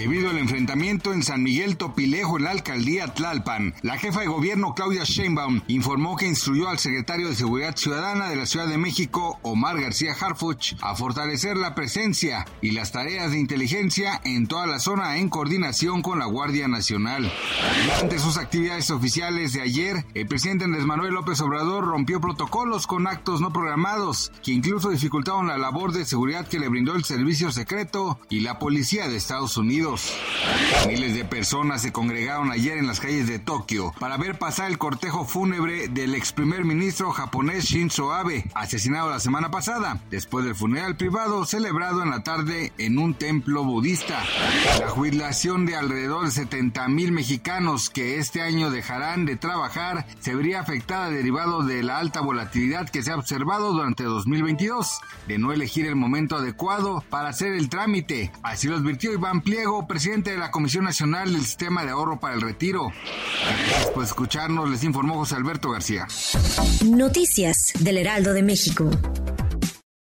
Debido al enfrentamiento en San Miguel Topilejo en la alcaldía Tlalpan, la jefa de gobierno Claudia Sheinbaum informó que instruyó al secretario de Seguridad Ciudadana de la Ciudad de México, Omar García Harfuch, a fortalecer la presencia y las tareas de inteligencia en toda la zona en coordinación con la Guardia Nacional. Durante sus actividades oficiales de ayer, el presidente Andrés Manuel López Obrador rompió protocolos con actos no programados que incluso dificultaron la labor de seguridad que le brindó el Servicio Secreto y la Policía de Estados Unidos. Miles de personas se congregaron ayer en las calles de Tokio para ver pasar el cortejo fúnebre del ex primer ministro japonés Shinzo Abe, asesinado la semana pasada, después del funeral privado celebrado en la tarde en un templo budista. La jubilación de alrededor de 70 mil mexicanos que este año dejarán de trabajar se vería afectada derivado de la alta volatilidad que se ha observado durante 2022, de no elegir el momento adecuado para hacer el trámite. Así lo advirtió Iván Pliego, presidente de la Comisión Nacional del Sistema de Ahorro para el Retiro. Gracias por escucharnos, les informó José Alberto García. Noticias del Heraldo de México.